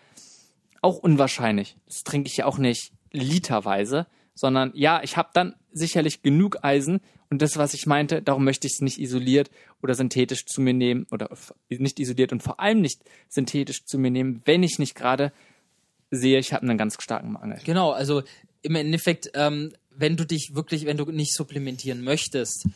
[SPEAKER 2] auch unwahrscheinlich. Das trinke ich ja auch nicht literweise, sondern ja, ich habe dann sicherlich genug Eisen und das, was ich meinte, darum möchte ich es nicht isoliert oder synthetisch zu mir nehmen oder nicht isoliert und vor allem nicht synthetisch zu mir nehmen, wenn ich nicht gerade sehe, ich habe einen ganz starken Mangel.
[SPEAKER 3] Genau, also im Endeffekt, ähm, wenn du dich wirklich, wenn du nicht supplementieren möchtest,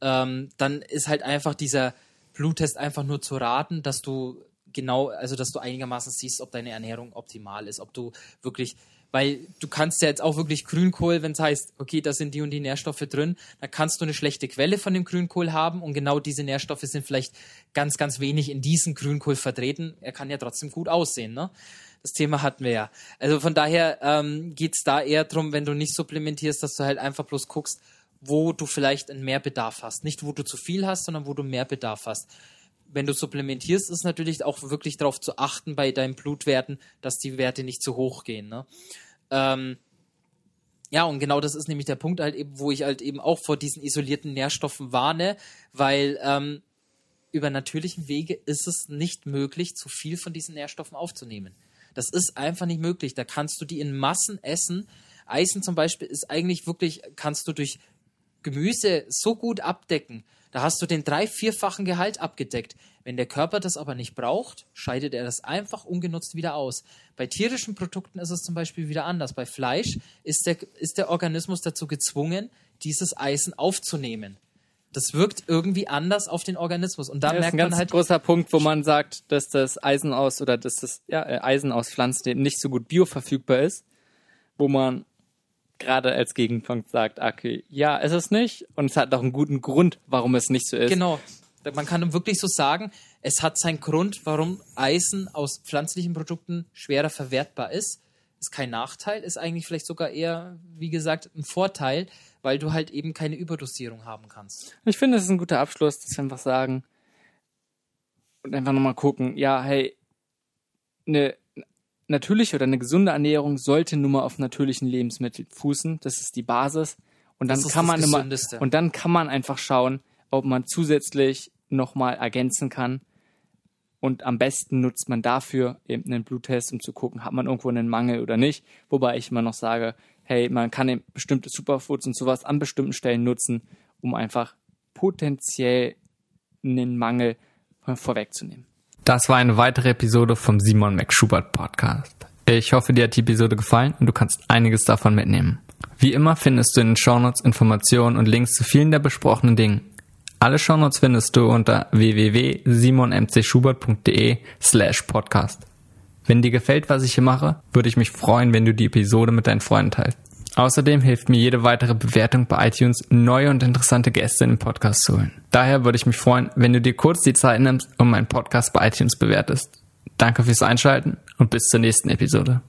[SPEAKER 3] ähm, dann ist halt einfach dieser Bluttest einfach nur zu raten, dass du genau, also dass du einigermaßen siehst, ob deine Ernährung optimal ist, ob du wirklich, weil du kannst ja jetzt auch wirklich Grünkohl, wenn es heißt, okay, da sind die und die Nährstoffe drin, dann kannst du eine schlechte Quelle von dem Grünkohl haben und genau diese Nährstoffe sind vielleicht ganz, ganz wenig in diesem Grünkohl vertreten. Er kann ja trotzdem gut aussehen, ne? Das Thema hatten wir ja. Also von daher ähm, geht's da eher drum, wenn du nicht supplementierst, dass du halt einfach bloß guckst, wo du vielleicht einen Mehrbedarf hast. Nicht, wo du zu viel hast, sondern wo du Mehrbedarf hast. Wenn du supplementierst, ist natürlich auch wirklich darauf zu achten bei deinen Blutwerten, dass die Werte nicht zu hoch gehen. Ne? Ähm, ja, und genau das ist nämlich der Punkt halt eben, wo ich halt eben auch vor diesen isolierten Nährstoffen warne, weil ähm, über natürlichen Wege ist es nicht möglich, zu viel von diesen Nährstoffen aufzunehmen. Das ist einfach nicht möglich. Da kannst du die in Massen essen. Eisen zum Beispiel ist eigentlich wirklich, kannst du durch Gemüse so gut abdecken. Da hast du den drei-, vierfachen Gehalt abgedeckt. Wenn der Körper das aber nicht braucht, scheidet er das einfach ungenutzt wieder aus. Bei tierischen Produkten ist es zum Beispiel wieder anders. Bei Fleisch ist der, ist der Organismus dazu gezwungen, dieses Eisen aufzunehmen. Das wirkt irgendwie anders auf den Organismus. Und da
[SPEAKER 2] Das ist
[SPEAKER 3] merkt
[SPEAKER 2] ein ganz
[SPEAKER 3] man halt,
[SPEAKER 2] großer Punkt, wo man sagt, dass das Eisen aus oder dass das ja, äh, Eisen aus Pflanzen eben nicht so gut bioverfügbar ist, wo man gerade als Gegenpunkt sagt, okay, ja, ist es nicht und es hat auch einen guten Grund, warum es nicht so ist.
[SPEAKER 3] Genau. Man kann wirklich so sagen, es hat seinen Grund, warum Eisen aus pflanzlichen Produkten schwerer verwertbar ist. Ist kein Nachteil, ist eigentlich vielleicht sogar eher, wie gesagt, ein Vorteil, weil du halt eben keine Überdosierung haben kannst.
[SPEAKER 2] Ich finde, es ist ein guter Abschluss, dass wir einfach sagen und einfach nochmal gucken, ja, hey, eine natürliche oder eine gesunde Ernährung sollte nur mal auf natürlichen Lebensmitteln fußen. Das ist die Basis. Und dann kann man immer, und dann kann man einfach schauen, ob man zusätzlich nochmal ergänzen kann. Und am besten nutzt man dafür eben einen Bluttest, um zu gucken, hat man irgendwo einen Mangel oder nicht. Wobei ich immer noch sage, hey, man kann eben bestimmte Superfoods und sowas an bestimmten Stellen nutzen, um einfach potenziell einen Mangel vorwegzunehmen.
[SPEAKER 1] Das war eine weitere Episode vom Simon McSchubert Podcast. Ich hoffe, dir hat die Episode gefallen und du kannst einiges davon mitnehmen. Wie immer findest du in den Shownotes Informationen und Links zu vielen der besprochenen Dingen. Alle Shownotes findest du unter www.simonmcschubert.de slash podcast. Wenn dir gefällt, was ich hier mache, würde ich mich freuen, wenn du die Episode mit deinen Freunden teilst. Außerdem hilft mir jede weitere Bewertung bei iTunes, neue und interessante Gäste in den Podcast zu holen. Daher würde ich mich freuen, wenn du dir kurz die Zeit nimmst und meinen Podcast bei iTunes bewertest. Danke fürs Einschalten und bis zur nächsten Episode.